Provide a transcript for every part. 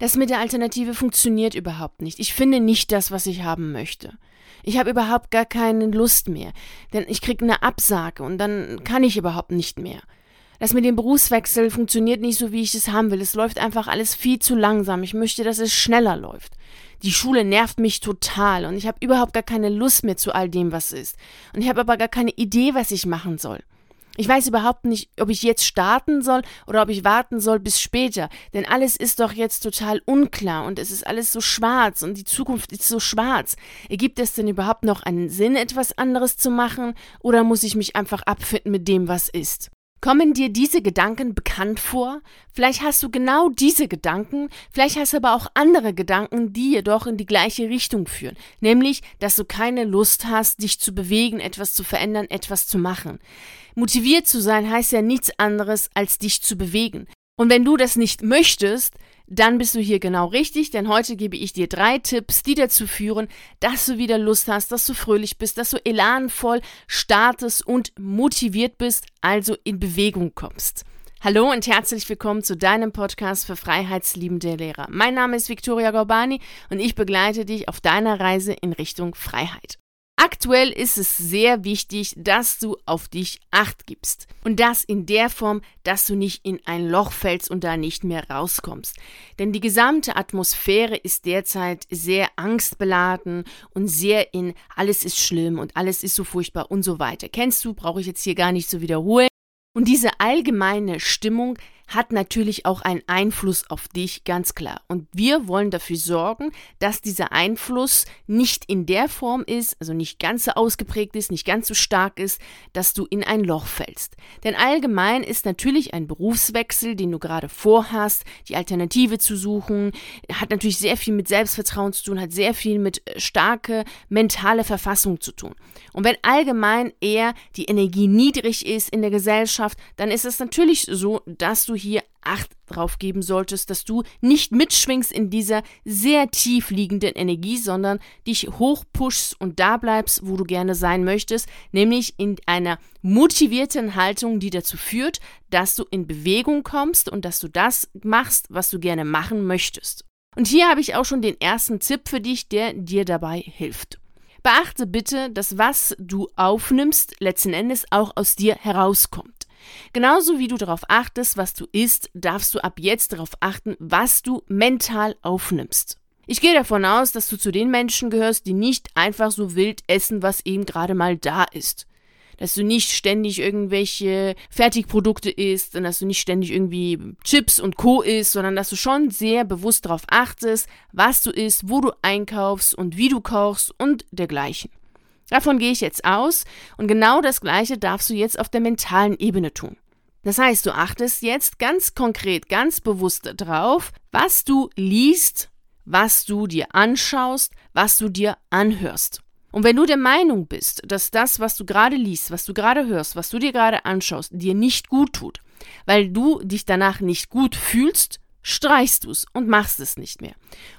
Das mit der Alternative funktioniert überhaupt nicht. Ich finde nicht das, was ich haben möchte. Ich habe überhaupt gar keine Lust mehr, denn ich kriege eine Absage und dann kann ich überhaupt nicht mehr. Das mit dem Berufswechsel funktioniert nicht so, wie ich es haben will. Es läuft einfach alles viel zu langsam. Ich möchte, dass es schneller läuft. Die Schule nervt mich total und ich habe überhaupt gar keine Lust mehr zu all dem, was ist. Und ich habe aber gar keine Idee, was ich machen soll. Ich weiß überhaupt nicht, ob ich jetzt starten soll oder ob ich warten soll bis später, denn alles ist doch jetzt total unklar und es ist alles so schwarz und die Zukunft ist so schwarz. Ergibt es denn überhaupt noch einen Sinn, etwas anderes zu machen oder muss ich mich einfach abfinden mit dem, was ist? Kommen dir diese Gedanken bekannt vor? Vielleicht hast du genau diese Gedanken, vielleicht hast du aber auch andere Gedanken, die jedoch in die gleiche Richtung führen, nämlich, dass du keine Lust hast, dich zu bewegen, etwas zu verändern, etwas zu machen. Motiviert zu sein heißt ja nichts anderes, als dich zu bewegen. Und wenn du das nicht möchtest, dann bist du hier genau richtig, denn heute gebe ich dir drei Tipps, die dazu führen, dass du wieder Lust hast, dass du fröhlich bist, dass du elanvoll startest und motiviert bist, also in Bewegung kommst. Hallo und herzlich willkommen zu deinem Podcast für freiheitsliebende Lehrer. Mein Name ist Viktoria Gorbani und ich begleite dich auf deiner Reise in Richtung Freiheit. Aktuell ist es sehr wichtig, dass du auf dich acht gibst. Und das in der Form, dass du nicht in ein Loch fällst und da nicht mehr rauskommst. Denn die gesamte Atmosphäre ist derzeit sehr angstbeladen und sehr in alles ist schlimm und alles ist so furchtbar und so weiter. Kennst du, brauche ich jetzt hier gar nicht zu wiederholen. Und diese allgemeine Stimmung hat natürlich auch einen Einfluss auf dich, ganz klar. Und wir wollen dafür sorgen, dass dieser Einfluss nicht in der Form ist, also nicht ganz so ausgeprägt ist, nicht ganz so stark ist, dass du in ein Loch fällst. Denn allgemein ist natürlich ein Berufswechsel, den du gerade vorhast, die Alternative zu suchen, hat natürlich sehr viel mit Selbstvertrauen zu tun, hat sehr viel mit äh, starke mentale Verfassung zu tun. Und wenn allgemein eher die Energie niedrig ist in der Gesellschaft, dann ist es natürlich so, dass du hier Acht drauf geben solltest, dass du nicht mitschwingst in dieser sehr tief liegenden Energie, sondern dich hochpushst und da bleibst, wo du gerne sein möchtest, nämlich in einer motivierten Haltung, die dazu führt, dass du in Bewegung kommst und dass du das machst, was du gerne machen möchtest. Und hier habe ich auch schon den ersten Tipp für dich, der dir dabei hilft. Beachte bitte, dass was du aufnimmst, letzten Endes auch aus dir herauskommt. Genauso wie du darauf achtest, was du isst, darfst du ab jetzt darauf achten, was du mental aufnimmst. Ich gehe davon aus, dass du zu den Menschen gehörst, die nicht einfach so wild essen, was eben gerade mal da ist. Dass du nicht ständig irgendwelche Fertigprodukte isst und dass du nicht ständig irgendwie Chips und Co. isst, sondern dass du schon sehr bewusst darauf achtest, was du isst, wo du einkaufst und wie du kochst und dergleichen. Davon gehe ich jetzt aus und genau das Gleiche darfst du jetzt auf der mentalen Ebene tun. Das heißt, du achtest jetzt ganz konkret, ganz bewusst drauf, was du liest, was du dir anschaust, was du dir anhörst. Und wenn du der Meinung bist, dass das, was du gerade liest, was du gerade hörst, was du dir gerade anschaust, dir nicht gut tut, weil du dich danach nicht gut fühlst, streichst du es und machst es nicht mehr.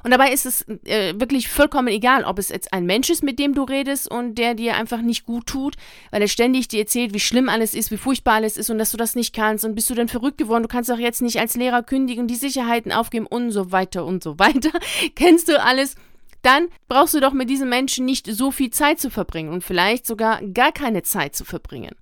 Und dabei ist es äh, wirklich vollkommen egal, ob es jetzt ein Mensch ist, mit dem du redest und der dir einfach nicht gut tut, weil er ständig dir erzählt, wie schlimm alles ist, wie furchtbar alles ist und dass du das nicht kannst und bist du dann verrückt geworden, du kannst auch jetzt nicht als Lehrer kündigen, die Sicherheiten aufgeben und so weiter und so weiter. Kennst du alles? Dann brauchst du doch mit diesem Menschen nicht so viel Zeit zu verbringen und vielleicht sogar gar keine Zeit zu verbringen.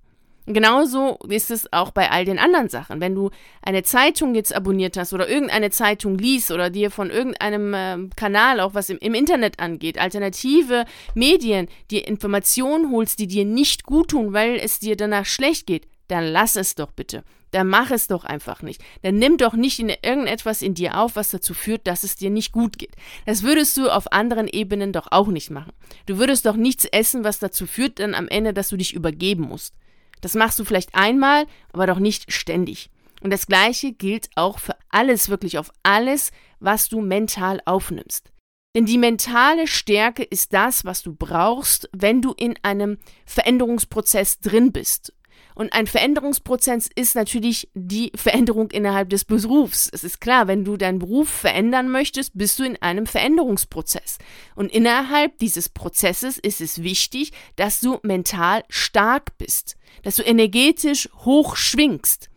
Genauso ist es auch bei all den anderen Sachen. Wenn du eine Zeitung jetzt abonniert hast oder irgendeine Zeitung liest oder dir von irgendeinem äh, Kanal, auch was im, im, Internet angeht, alternative Medien, dir Informationen holst, die dir nicht gut tun, weil es dir danach schlecht geht, dann lass es doch bitte. Dann mach es doch einfach nicht. Dann nimm doch nicht in irgendetwas in dir auf, was dazu führt, dass es dir nicht gut geht. Das würdest du auf anderen Ebenen doch auch nicht machen. Du würdest doch nichts essen, was dazu führt dann am Ende, dass du dich übergeben musst. Das machst du vielleicht einmal, aber doch nicht ständig. Und das Gleiche gilt auch für alles, wirklich auf alles, was du mental aufnimmst. Denn die mentale Stärke ist das, was du brauchst, wenn du in einem Veränderungsprozess drin bist. Und ein Veränderungsprozess ist natürlich die Veränderung innerhalb des Berufs. Es ist klar, wenn du deinen Beruf verändern möchtest, bist du in einem Veränderungsprozess. Und innerhalb dieses Prozesses ist es wichtig, dass du mental stark bist dass du energetisch hoch schwingst.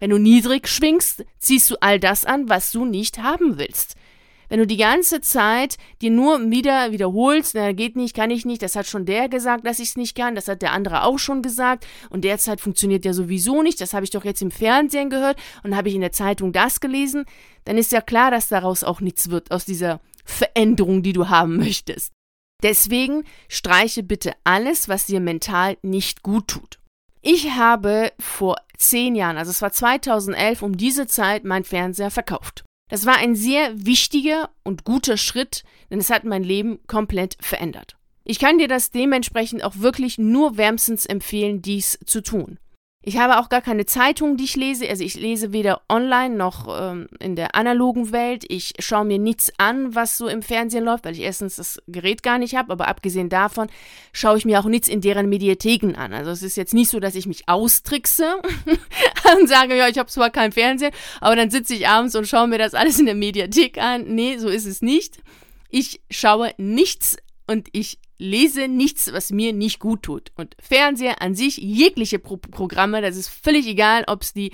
Wenn du niedrig schwingst, ziehst du all das an, was du nicht haben willst. Wenn du die ganze Zeit dir nur wieder wiederholst, na, geht nicht, kann ich nicht, das hat schon der gesagt, dass ich es nicht kann, das hat der andere auch schon gesagt und derzeit funktioniert ja sowieso nicht, das habe ich doch jetzt im Fernsehen gehört und habe ich in der Zeitung das gelesen, dann ist ja klar, dass daraus auch nichts wird, aus dieser Veränderung, die du haben möchtest. Deswegen streiche bitte alles, was dir mental nicht gut tut. Ich habe vor zehn Jahren, also es war 2011, um diese Zeit meinen Fernseher verkauft. Das war ein sehr wichtiger und guter Schritt, denn es hat mein Leben komplett verändert. Ich kann dir das dementsprechend auch wirklich nur wärmstens empfehlen, dies zu tun. Ich habe auch gar keine Zeitung, die ich lese. Also ich lese weder online noch ähm, in der analogen Welt. Ich schaue mir nichts an, was so im Fernsehen läuft, weil ich erstens das Gerät gar nicht habe. Aber abgesehen davon schaue ich mir auch nichts in deren Mediatheken an. Also es ist jetzt nicht so, dass ich mich austrickse und sage, ja, ich habe zwar kein Fernsehen, aber dann sitze ich abends und schaue mir das alles in der Mediathek an. Nee, so ist es nicht. Ich schaue nichts und ich lese nichts, was mir nicht gut tut. Und Fernseher an sich, jegliche Pro Programme, das ist völlig egal, ob es die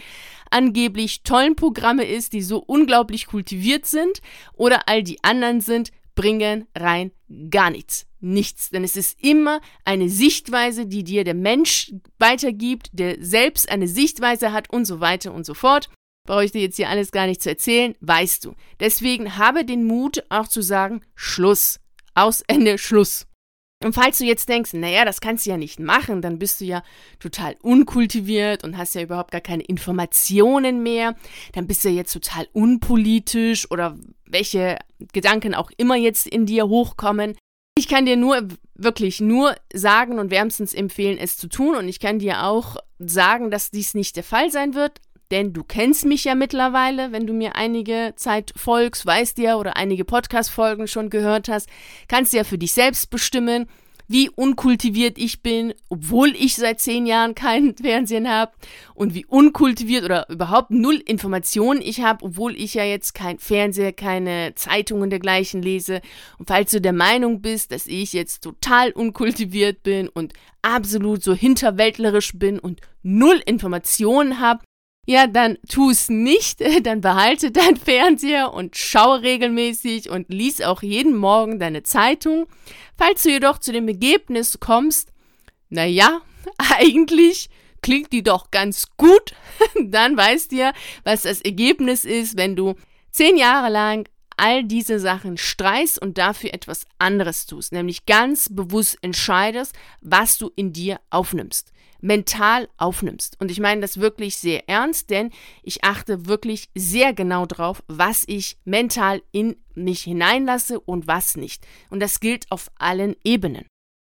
angeblich tollen Programme ist, die so unglaublich kultiviert sind, oder all die anderen sind, bringen rein gar nichts. Nichts. Denn es ist immer eine Sichtweise, die dir der Mensch weitergibt, der selbst eine Sichtweise hat und so weiter und so fort. Brauche ich dir jetzt hier alles gar nicht zu erzählen, weißt du. Deswegen habe den Mut auch zu sagen, Schluss. Aus Ende Schluss. Und falls du jetzt denkst, naja, das kannst du ja nicht machen, dann bist du ja total unkultiviert und hast ja überhaupt gar keine Informationen mehr, dann bist du ja jetzt total unpolitisch oder welche Gedanken auch immer jetzt in dir hochkommen. Ich kann dir nur, wirklich nur sagen und wärmstens empfehlen, es zu tun. Und ich kann dir auch sagen, dass dies nicht der Fall sein wird, denn du kennst mich ja mittlerweile, wenn du mir einige Zeit folgst, weißt ja oder einige Podcast-Folgen schon gehört hast, kannst du ja für dich selbst bestimmen, wie unkultiviert ich bin, obwohl ich seit zehn Jahren keinen Fernsehen habe und wie unkultiviert oder überhaupt null Informationen ich habe, obwohl ich ja jetzt kein Fernseher, keine Zeitungen dergleichen lese. Und falls du der Meinung bist, dass ich jetzt total unkultiviert bin und absolut so hinterwäldlerisch bin und null Informationen habe, ja, dann tu es nicht, dann behalte dein Fernseher und schaue regelmäßig und lies auch jeden Morgen deine Zeitung. Falls du jedoch zu dem Ergebnis kommst, na ja, eigentlich klingt die doch ganz gut, dann weißt du ja, was das Ergebnis ist, wenn du zehn Jahre lang all diese Sachen streichst und dafür etwas anderes tust, nämlich ganz bewusst entscheidest, was du in dir aufnimmst mental aufnimmst. Und ich meine das wirklich sehr ernst, denn ich achte wirklich sehr genau drauf, was ich mental in mich hineinlasse und was nicht. Und das gilt auf allen Ebenen.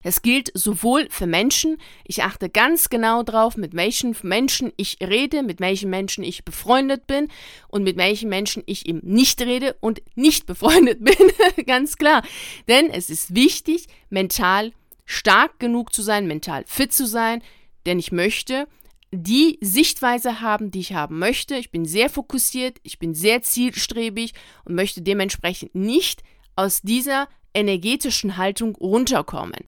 Es gilt sowohl für Menschen, ich achte ganz genau drauf, mit welchen Menschen ich rede, mit welchen Menschen ich befreundet bin und mit welchen Menschen ich eben nicht rede und nicht befreundet bin, ganz klar. Denn es ist wichtig, mental stark genug zu sein, mental fit zu sein, denn ich möchte die Sichtweise haben, die ich haben möchte. Ich bin sehr fokussiert, ich bin sehr zielstrebig und möchte dementsprechend nicht aus dieser energetischen Haltung runterkommen.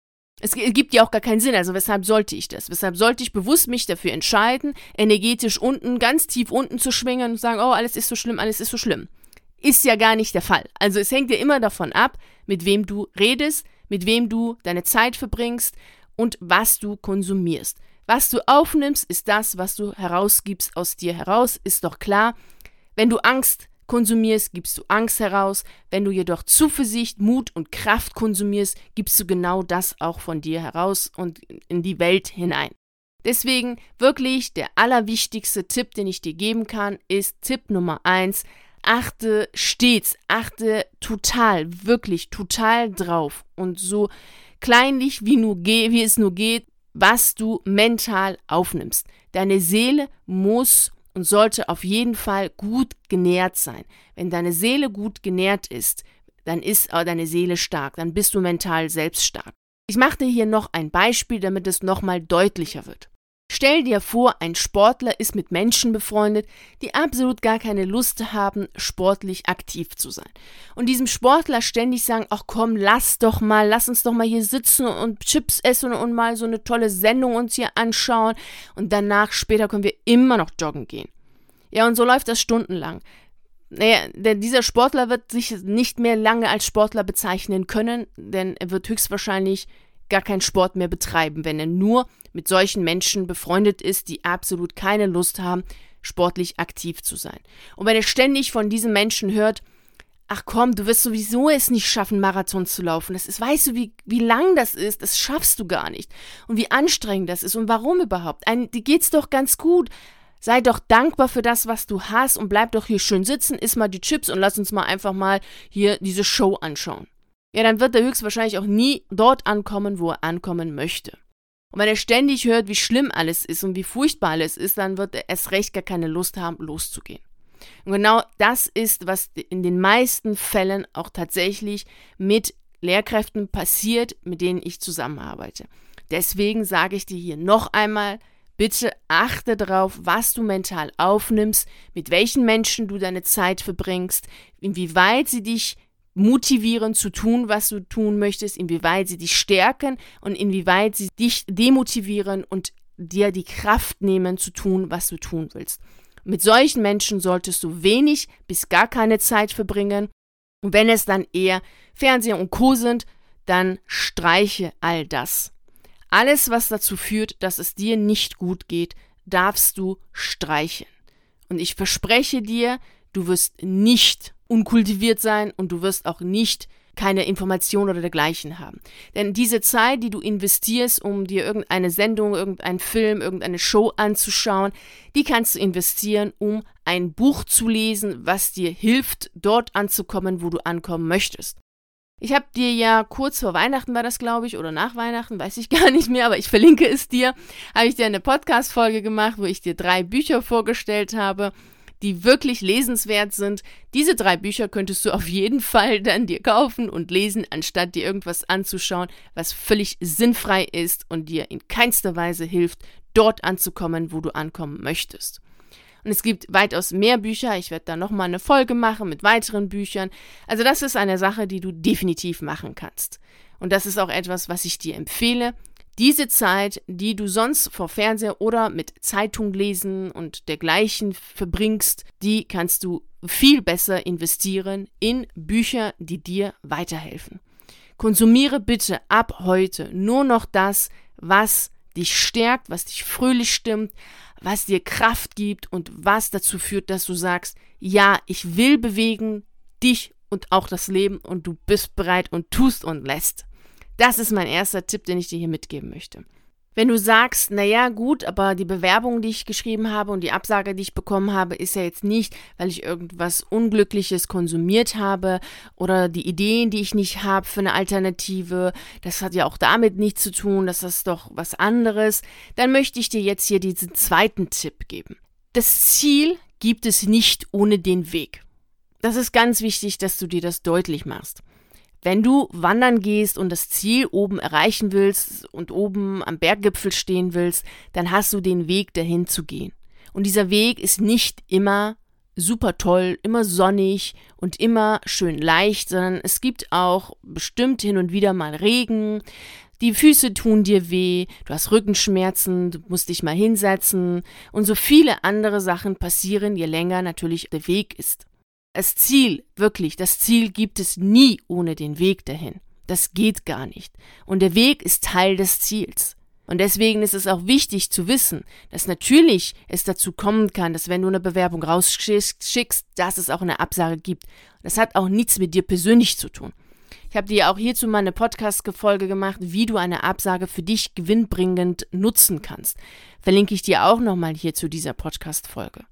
Es gibt ja auch gar keinen Sinn, also weshalb sollte ich das? Weshalb sollte ich bewusst mich dafür entscheiden, energetisch unten, ganz tief unten zu schwingen und sagen, oh, alles ist so schlimm, alles ist so schlimm. Ist ja gar nicht der Fall. Also es hängt ja immer davon ab, mit wem du redest, mit wem du deine Zeit verbringst und was du konsumierst. Was du aufnimmst, ist das, was du herausgibst aus dir heraus, ist doch klar. Wenn du Angst konsumierst, gibst du Angst heraus. Wenn du jedoch Zuversicht, Mut und Kraft konsumierst, gibst du genau das auch von dir heraus und in die Welt hinein. Deswegen wirklich der allerwichtigste Tipp, den ich dir geben kann, ist Tipp Nummer eins: Achte stets, achte total, wirklich total drauf und so kleinlich wie, nur wie es nur geht, was du mental aufnimmst. Deine Seele muss und sollte auf jeden Fall gut genährt sein. Wenn deine Seele gut genährt ist, dann ist auch deine Seele stark, dann bist du mental selbst stark. Ich mache dir hier noch ein Beispiel, damit es nochmal deutlicher wird. Stell dir vor, ein Sportler ist mit Menschen befreundet, die absolut gar keine Lust haben, sportlich aktiv zu sein. Und diesem Sportler ständig sagen, ach komm, lass doch mal, lass uns doch mal hier sitzen und Chips essen und mal so eine tolle Sendung uns hier anschauen und danach später können wir immer noch joggen gehen. Ja, und so läuft das stundenlang. Naja, denn dieser Sportler wird sich nicht mehr lange als Sportler bezeichnen können, denn er wird höchstwahrscheinlich gar keinen Sport mehr betreiben, wenn er nur mit solchen Menschen befreundet ist, die absolut keine Lust haben, sportlich aktiv zu sein. Und wenn er ständig von diesen Menschen hört, ach komm, du wirst sowieso es nicht schaffen, Marathon zu laufen. Das ist, weißt du, wie, wie lang das ist? Das schaffst du gar nicht. Und wie anstrengend das ist und warum überhaupt? Ein, dir geht's doch ganz gut. Sei doch dankbar für das, was du hast und bleib doch hier schön sitzen, iss mal die Chips und lass uns mal einfach mal hier diese Show anschauen. Ja, dann wird er höchstwahrscheinlich auch nie dort ankommen, wo er ankommen möchte. Und wenn er ständig hört, wie schlimm alles ist und wie furchtbar alles ist, dann wird er erst recht gar keine Lust haben, loszugehen. Und genau das ist, was in den meisten Fällen auch tatsächlich mit Lehrkräften passiert, mit denen ich zusammenarbeite. Deswegen sage ich dir hier noch einmal, bitte achte darauf, was du mental aufnimmst, mit welchen Menschen du deine Zeit verbringst, inwieweit sie dich motivieren zu tun, was du tun möchtest, inwieweit sie dich stärken und inwieweit sie dich demotivieren und dir die Kraft nehmen zu tun, was du tun willst. Mit solchen Menschen solltest du wenig bis gar keine Zeit verbringen. Und wenn es dann eher Fernseher und Co. sind, dann streiche all das. Alles, was dazu führt, dass es dir nicht gut geht, darfst du streichen. Und ich verspreche dir, du wirst nicht unkultiviert sein und du wirst auch nicht keine Information oder dergleichen haben. Denn diese Zeit, die du investierst, um dir irgendeine Sendung, irgendeinen Film, irgendeine Show anzuschauen, die kannst du investieren, um ein Buch zu lesen, was dir hilft, dort anzukommen, wo du ankommen möchtest. Ich habe dir ja kurz vor Weihnachten war das, glaube ich, oder nach Weihnachten, weiß ich gar nicht mehr, aber ich verlinke es dir, habe ich dir eine Podcast-Folge gemacht, wo ich dir drei Bücher vorgestellt habe die wirklich lesenswert sind. Diese drei Bücher könntest du auf jeden Fall dann dir kaufen und lesen, anstatt dir irgendwas anzuschauen, was völlig sinnfrei ist und dir in keinster Weise hilft, dort anzukommen, wo du ankommen möchtest. Und es gibt weitaus mehr Bücher. Ich werde da nochmal eine Folge machen mit weiteren Büchern. Also das ist eine Sache, die du definitiv machen kannst. Und das ist auch etwas, was ich dir empfehle. Diese Zeit, die du sonst vor Fernseher oder mit Zeitung lesen und dergleichen verbringst, die kannst du viel besser investieren in Bücher, die dir weiterhelfen. Konsumiere bitte ab heute nur noch das, was dich stärkt, was dich fröhlich stimmt, was dir Kraft gibt und was dazu führt, dass du sagst, ja, ich will bewegen, dich und auch das Leben und du bist bereit und tust und lässt. Das ist mein erster Tipp, den ich dir hier mitgeben möchte. Wenn du sagst, naja, gut, aber die Bewerbung, die ich geschrieben habe und die Absage, die ich bekommen habe, ist ja jetzt nicht, weil ich irgendwas Unglückliches konsumiert habe oder die Ideen, die ich nicht habe für eine Alternative, das hat ja auch damit nichts zu tun, das ist doch was anderes, dann möchte ich dir jetzt hier diesen zweiten Tipp geben. Das Ziel gibt es nicht ohne den Weg. Das ist ganz wichtig, dass du dir das deutlich machst. Wenn du wandern gehst und das Ziel oben erreichen willst und oben am Berggipfel stehen willst, dann hast du den Weg dahin zu gehen. Und dieser Weg ist nicht immer super toll, immer sonnig und immer schön leicht, sondern es gibt auch bestimmt hin und wieder mal Regen, die Füße tun dir weh, du hast Rückenschmerzen, du musst dich mal hinsetzen und so viele andere Sachen passieren, je länger natürlich der Weg ist. Das Ziel, wirklich, das Ziel gibt es nie ohne den Weg dahin. Das geht gar nicht. Und der Weg ist Teil des Ziels. Und deswegen ist es auch wichtig zu wissen, dass natürlich es dazu kommen kann, dass wenn du eine Bewerbung rausschickst, dass es auch eine Absage gibt. Das hat auch nichts mit dir persönlich zu tun. Ich habe dir auch hierzu mal eine Podcast-Folge gemacht, wie du eine Absage für dich gewinnbringend nutzen kannst. Verlinke ich dir auch nochmal hier zu dieser Podcast-Folge.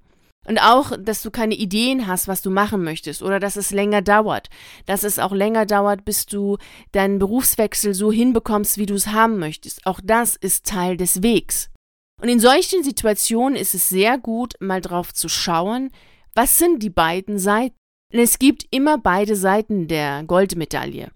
Und auch, dass du keine Ideen hast, was du machen möchtest oder dass es länger dauert. Dass es auch länger dauert, bis du deinen Berufswechsel so hinbekommst, wie du es haben möchtest. Auch das ist Teil des Wegs. Und in solchen Situationen ist es sehr gut, mal drauf zu schauen, was sind die beiden Seiten. Denn es gibt immer beide Seiten der Goldmedaille.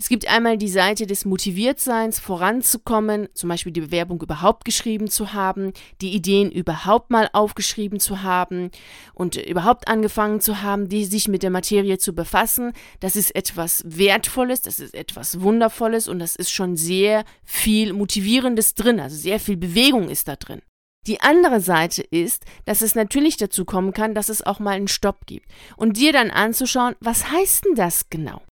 Es gibt einmal die Seite des Motiviertseins, voranzukommen, zum Beispiel die Bewerbung überhaupt geschrieben zu haben, die Ideen überhaupt mal aufgeschrieben zu haben und überhaupt angefangen zu haben, die sich mit der Materie zu befassen. Das ist etwas Wertvolles, das ist etwas Wundervolles und das ist schon sehr viel Motivierendes drin, also sehr viel Bewegung ist da drin. Die andere Seite ist, dass es natürlich dazu kommen kann, dass es auch mal einen Stopp gibt. Und dir dann anzuschauen, was heißt denn das genau?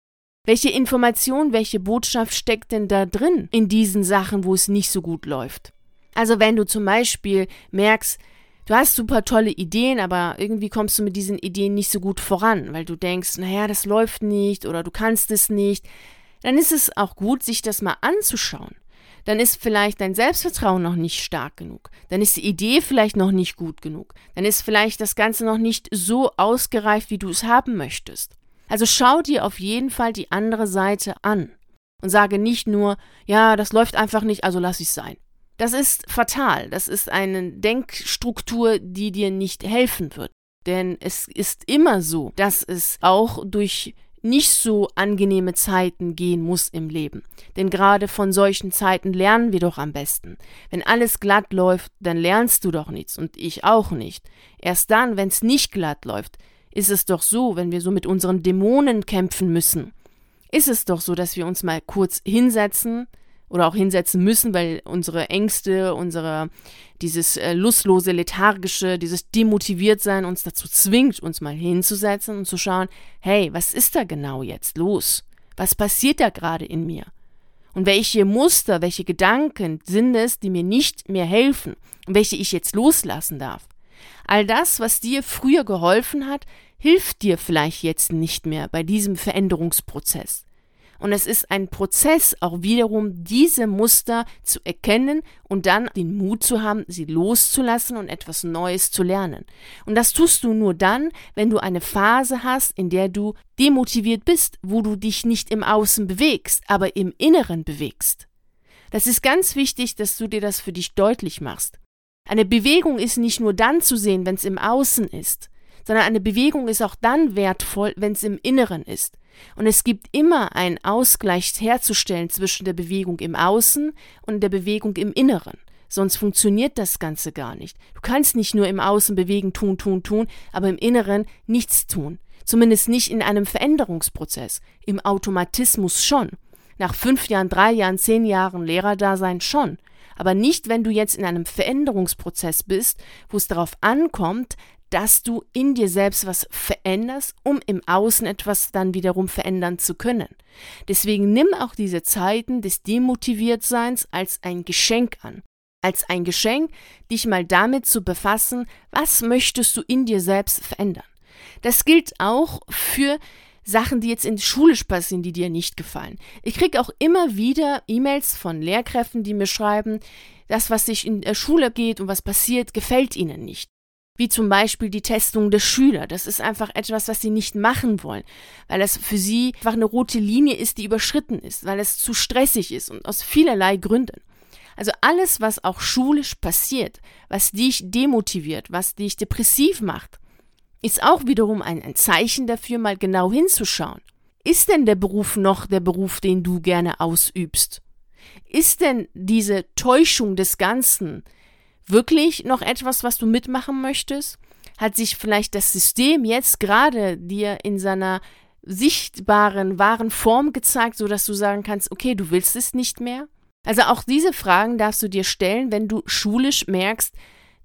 Welche Information, welche Botschaft steckt denn da drin in diesen Sachen, wo es nicht so gut läuft? Also wenn du zum Beispiel merkst, du hast super tolle Ideen, aber irgendwie kommst du mit diesen Ideen nicht so gut voran, weil du denkst, naja, das läuft nicht oder du kannst es nicht, dann ist es auch gut, sich das mal anzuschauen. Dann ist vielleicht dein Selbstvertrauen noch nicht stark genug. Dann ist die Idee vielleicht noch nicht gut genug. Dann ist vielleicht das Ganze noch nicht so ausgereift, wie du es haben möchtest. Also schau dir auf jeden Fall die andere Seite an und sage nicht nur, ja, das läuft einfach nicht, also lass ich sein. Das ist fatal. Das ist eine Denkstruktur, die dir nicht helfen wird. Denn es ist immer so, dass es auch durch nicht so angenehme Zeiten gehen muss im Leben. Denn gerade von solchen Zeiten lernen wir doch am besten. Wenn alles glatt läuft, dann lernst du doch nichts und ich auch nicht. Erst dann, wenn es nicht glatt läuft, ist es doch so, wenn wir so mit unseren Dämonen kämpfen müssen, ist es doch so, dass wir uns mal kurz hinsetzen oder auch hinsetzen müssen, weil unsere Ängste, unsere dieses äh, lustlose, lethargische, dieses Demotiviertsein uns dazu zwingt, uns mal hinzusetzen und zu schauen, hey, was ist da genau jetzt los? Was passiert da gerade in mir? Und welche Muster, welche Gedanken sind es, die mir nicht mehr helfen und welche ich jetzt loslassen darf? All das, was dir früher geholfen hat, hilft dir vielleicht jetzt nicht mehr bei diesem Veränderungsprozess. Und es ist ein Prozess, auch wiederum diese Muster zu erkennen und dann den Mut zu haben, sie loszulassen und etwas Neues zu lernen. Und das tust du nur dann, wenn du eine Phase hast, in der du demotiviert bist, wo du dich nicht im Außen bewegst, aber im Inneren bewegst. Das ist ganz wichtig, dass du dir das für dich deutlich machst. Eine Bewegung ist nicht nur dann zu sehen, wenn es im Außen ist, sondern eine Bewegung ist auch dann wertvoll, wenn es im Inneren ist. Und es gibt immer einen Ausgleich herzustellen zwischen der Bewegung im Außen und der Bewegung im Inneren. Sonst funktioniert das Ganze gar nicht. Du kannst nicht nur im Außen bewegen, tun, tun, tun, aber im Inneren nichts tun. Zumindest nicht in einem Veränderungsprozess. Im Automatismus schon. Nach fünf Jahren, drei Jahren, zehn Jahren Lehrerdasein schon. Aber nicht, wenn du jetzt in einem Veränderungsprozess bist, wo es darauf ankommt, dass du in dir selbst was veränderst, um im Außen etwas dann wiederum verändern zu können. Deswegen nimm auch diese Zeiten des Demotiviertseins als ein Geschenk an. Als ein Geschenk, dich mal damit zu befassen, was möchtest du in dir selbst verändern. Das gilt auch für Sachen, die jetzt in schulisch passieren, die dir nicht gefallen. Ich kriege auch immer wieder E-Mails von Lehrkräften, die mir schreiben, das, was sich in der Schule geht und was passiert, gefällt ihnen nicht wie zum Beispiel die Testung der Schüler. Das ist einfach etwas, was sie nicht machen wollen, weil das für sie einfach eine rote Linie ist, die überschritten ist, weil es zu stressig ist und aus vielerlei Gründen. Also alles, was auch schulisch passiert, was dich demotiviert, was dich depressiv macht, ist auch wiederum ein, ein Zeichen dafür, mal genau hinzuschauen. Ist denn der Beruf noch der Beruf, den du gerne ausübst? Ist denn diese Täuschung des Ganzen, wirklich noch etwas, was du mitmachen möchtest? Hat sich vielleicht das System jetzt gerade dir in seiner sichtbaren, wahren Form gezeigt, sodass du sagen kannst, okay, du willst es nicht mehr? Also auch diese Fragen darfst du dir stellen, wenn du schulisch merkst,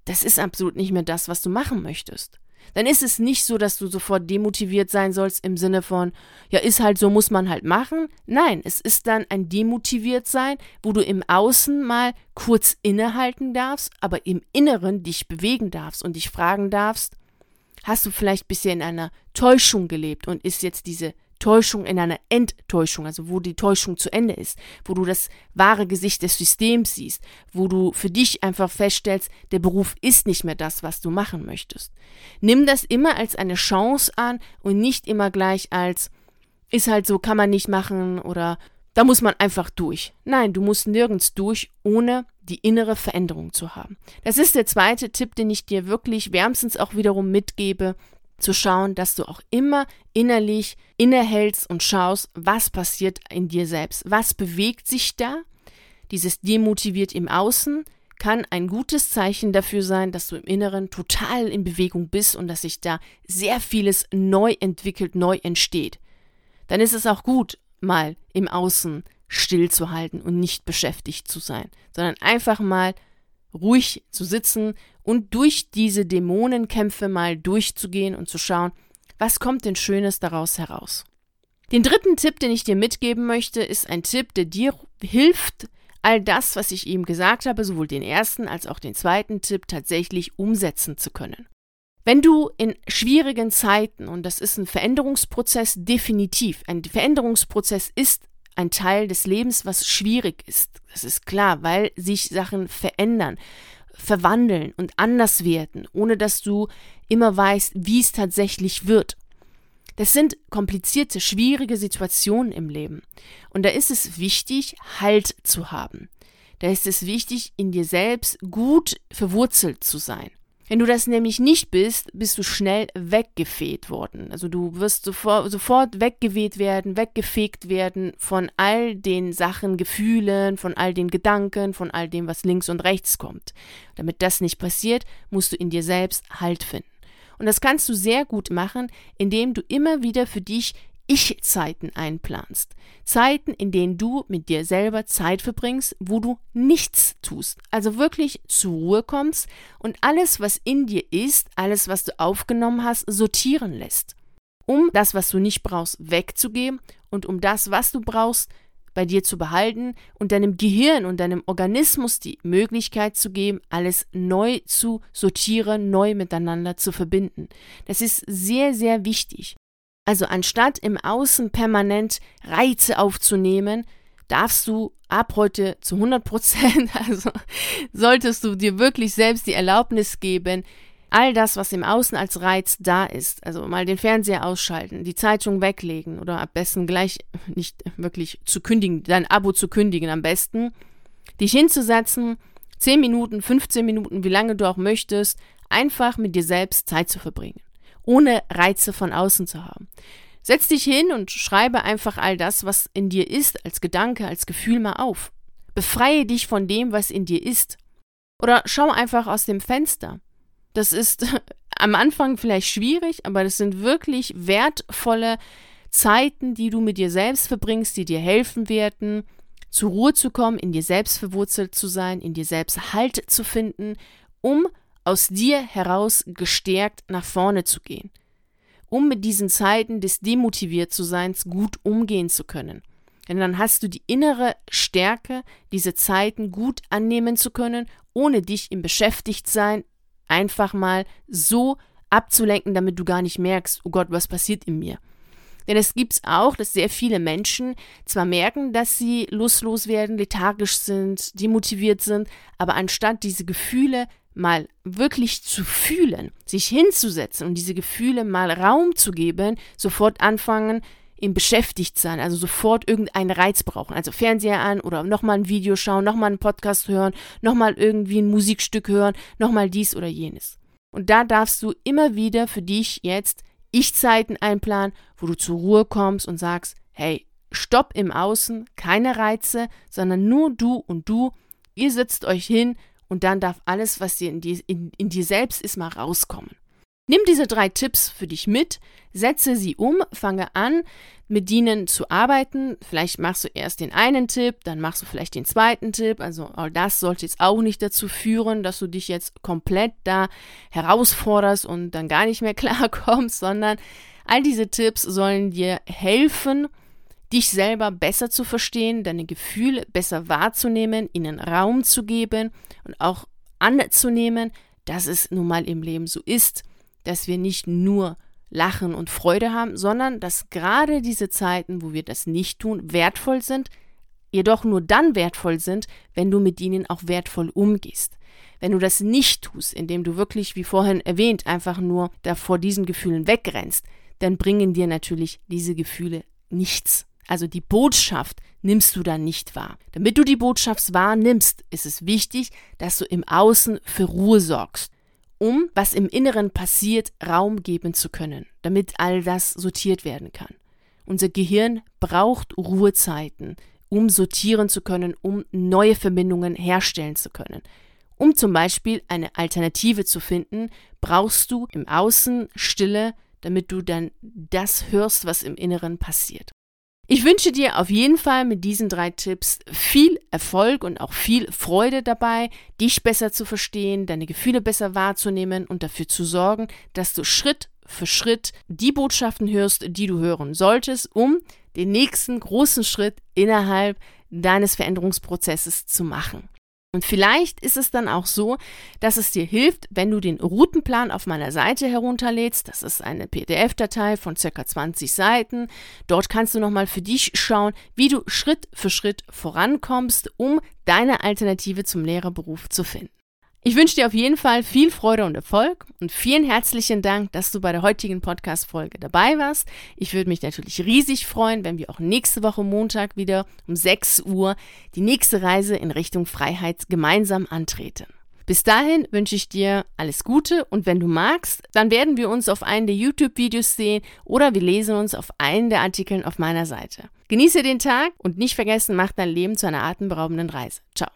das ist absolut nicht mehr das, was du machen möchtest dann ist es nicht so, dass du sofort demotiviert sein sollst im Sinne von, ja, ist halt so, muss man halt machen. Nein, es ist dann ein demotiviert sein, wo du im Außen mal kurz innehalten darfst, aber im Inneren dich bewegen darfst und dich fragen darfst, hast du vielleicht bisher in einer Täuschung gelebt und ist jetzt diese Täuschung in einer Enttäuschung, also wo die Täuschung zu Ende ist, wo du das wahre Gesicht des Systems siehst, wo du für dich einfach feststellst, der Beruf ist nicht mehr das, was du machen möchtest. Nimm das immer als eine Chance an und nicht immer gleich als ist halt so, kann man nicht machen oder da muss man einfach durch. Nein, du musst nirgends durch, ohne die innere Veränderung zu haben. Das ist der zweite Tipp, den ich dir wirklich wärmstens auch wiederum mitgebe, zu schauen, dass du auch immer innerlich innehältst und schaust, was passiert in dir selbst, was bewegt sich da. Dieses demotiviert im Außen kann ein gutes Zeichen dafür sein, dass du im Inneren total in Bewegung bist und dass sich da sehr vieles neu entwickelt, neu entsteht. Dann ist es auch gut, mal im Außen stillzuhalten und nicht beschäftigt zu sein, sondern einfach mal ruhig zu sitzen und durch diese Dämonenkämpfe mal durchzugehen und zu schauen, was kommt denn Schönes daraus heraus. Den dritten Tipp, den ich dir mitgeben möchte, ist ein Tipp, der dir hilft, all das, was ich ihm gesagt habe, sowohl den ersten als auch den zweiten Tipp tatsächlich umsetzen zu können. Wenn du in schwierigen Zeiten, und das ist ein Veränderungsprozess definitiv, ein Veränderungsprozess ist ein Teil des Lebens, was schwierig ist. Das ist klar, weil sich Sachen verändern, verwandeln und anders werden, ohne dass du immer weißt, wie es tatsächlich wird. Das sind komplizierte, schwierige Situationen im Leben. Und da ist es wichtig, Halt zu haben. Da ist es wichtig, in dir selbst gut verwurzelt zu sein. Wenn du das nämlich nicht bist, bist du schnell weggefegt worden. Also du wirst sofort, sofort weggeweht werden, weggefegt werden von all den Sachen, Gefühlen, von all den Gedanken, von all dem, was links und rechts kommt. Damit das nicht passiert, musst du in dir selbst Halt finden. Und das kannst du sehr gut machen, indem du immer wieder für dich ich-Zeiten einplanst. Zeiten, in denen du mit dir selber Zeit verbringst, wo du nichts tust. Also wirklich zur Ruhe kommst und alles, was in dir ist, alles, was du aufgenommen hast, sortieren lässt. Um das, was du nicht brauchst, wegzugeben und um das, was du brauchst, bei dir zu behalten und deinem Gehirn und deinem Organismus die Möglichkeit zu geben, alles neu zu sortieren, neu miteinander zu verbinden. Das ist sehr, sehr wichtig. Also anstatt im Außen permanent Reize aufzunehmen, darfst du ab heute zu 100 Prozent, also solltest du dir wirklich selbst die Erlaubnis geben, all das, was im Außen als Reiz da ist, also mal den Fernseher ausschalten, die Zeitung weglegen oder am besten gleich nicht wirklich zu kündigen, dein Abo zu kündigen am besten, dich hinzusetzen, 10 Minuten, 15 Minuten, wie lange du auch möchtest, einfach mit dir selbst Zeit zu verbringen ohne Reize von außen zu haben. Setz dich hin und schreibe einfach all das, was in dir ist, als Gedanke, als Gefühl mal auf. Befreie dich von dem, was in dir ist. Oder schau einfach aus dem Fenster. Das ist am Anfang vielleicht schwierig, aber das sind wirklich wertvolle Zeiten, die du mit dir selbst verbringst, die dir helfen werden, zur Ruhe zu kommen, in dir selbst verwurzelt zu sein, in dir selbst Halt zu finden, um aus dir heraus gestärkt nach vorne zu gehen, um mit diesen Zeiten des Demotiviertseins gut umgehen zu können. Denn dann hast du die innere Stärke, diese Zeiten gut annehmen zu können, ohne dich im Beschäftigtsein einfach mal so abzulenken, damit du gar nicht merkst, oh Gott, was passiert in mir. Denn es gibt auch, dass sehr viele Menschen zwar merken, dass sie lustlos werden, lethargisch sind, demotiviert sind, aber anstatt diese Gefühle mal wirklich zu fühlen, sich hinzusetzen und diese Gefühle mal Raum zu geben, sofort anfangen, im Beschäftigtsein, also sofort irgendeinen Reiz brauchen. Also Fernseher an oder nochmal ein Video schauen, nochmal einen Podcast hören, nochmal irgendwie ein Musikstück hören, nochmal dies oder jenes. Und da darfst du immer wieder für dich jetzt Ich-Zeiten einplanen, wo du zur Ruhe kommst und sagst, hey, stopp im Außen, keine Reize, sondern nur du und du. Ihr setzt euch hin, und dann darf alles, was dir in, die, in, in dir selbst ist, mal rauskommen. Nimm diese drei Tipps für dich mit, setze sie um, fange an, mit ihnen zu arbeiten. Vielleicht machst du erst den einen Tipp, dann machst du vielleicht den zweiten Tipp. Also all das sollte jetzt auch nicht dazu führen, dass du dich jetzt komplett da herausforderst und dann gar nicht mehr klarkommst, sondern all diese Tipps sollen dir helfen, dich selber besser zu verstehen, deine Gefühle besser wahrzunehmen, ihnen Raum zu geben und auch anzunehmen, dass es nun mal im Leben so ist, dass wir nicht nur Lachen und Freude haben, sondern dass gerade diese Zeiten, wo wir das nicht tun, wertvoll sind, jedoch nur dann wertvoll sind, wenn du mit ihnen auch wertvoll umgehst. Wenn du das nicht tust, indem du wirklich, wie vorhin erwähnt, einfach nur da vor diesen Gefühlen wegrennst, dann bringen dir natürlich diese Gefühle nichts. Also die Botschaft nimmst du dann nicht wahr. Damit du die Botschaft wahrnimmst, ist es wichtig, dass du im Außen für Ruhe sorgst, um was im Inneren passiert, Raum geben zu können, damit all das sortiert werden kann. Unser Gehirn braucht Ruhezeiten, um sortieren zu können, um neue Verbindungen herstellen zu können. Um zum Beispiel eine Alternative zu finden, brauchst du im Außen Stille, damit du dann das hörst, was im Inneren passiert. Ich wünsche dir auf jeden Fall mit diesen drei Tipps viel Erfolg und auch viel Freude dabei, dich besser zu verstehen, deine Gefühle besser wahrzunehmen und dafür zu sorgen, dass du Schritt für Schritt die Botschaften hörst, die du hören solltest, um den nächsten großen Schritt innerhalb deines Veränderungsprozesses zu machen. Und vielleicht ist es dann auch so, dass es dir hilft, wenn du den Routenplan auf meiner Seite herunterlädst. Das ist eine PDF-Datei von circa 20 Seiten. Dort kannst du nochmal für dich schauen, wie du Schritt für Schritt vorankommst, um deine Alternative zum Lehrerberuf zu finden. Ich wünsche dir auf jeden Fall viel Freude und Erfolg und vielen herzlichen Dank, dass du bei der heutigen Podcast-Folge dabei warst. Ich würde mich natürlich riesig freuen, wenn wir auch nächste Woche Montag wieder um 6 Uhr die nächste Reise in Richtung Freiheit gemeinsam antreten. Bis dahin wünsche ich dir alles Gute und wenn du magst, dann werden wir uns auf einen der YouTube-Videos sehen oder wir lesen uns auf einen der Artikeln auf meiner Seite. Genieße den Tag und nicht vergessen, mach dein Leben zu einer atemberaubenden Reise. Ciao.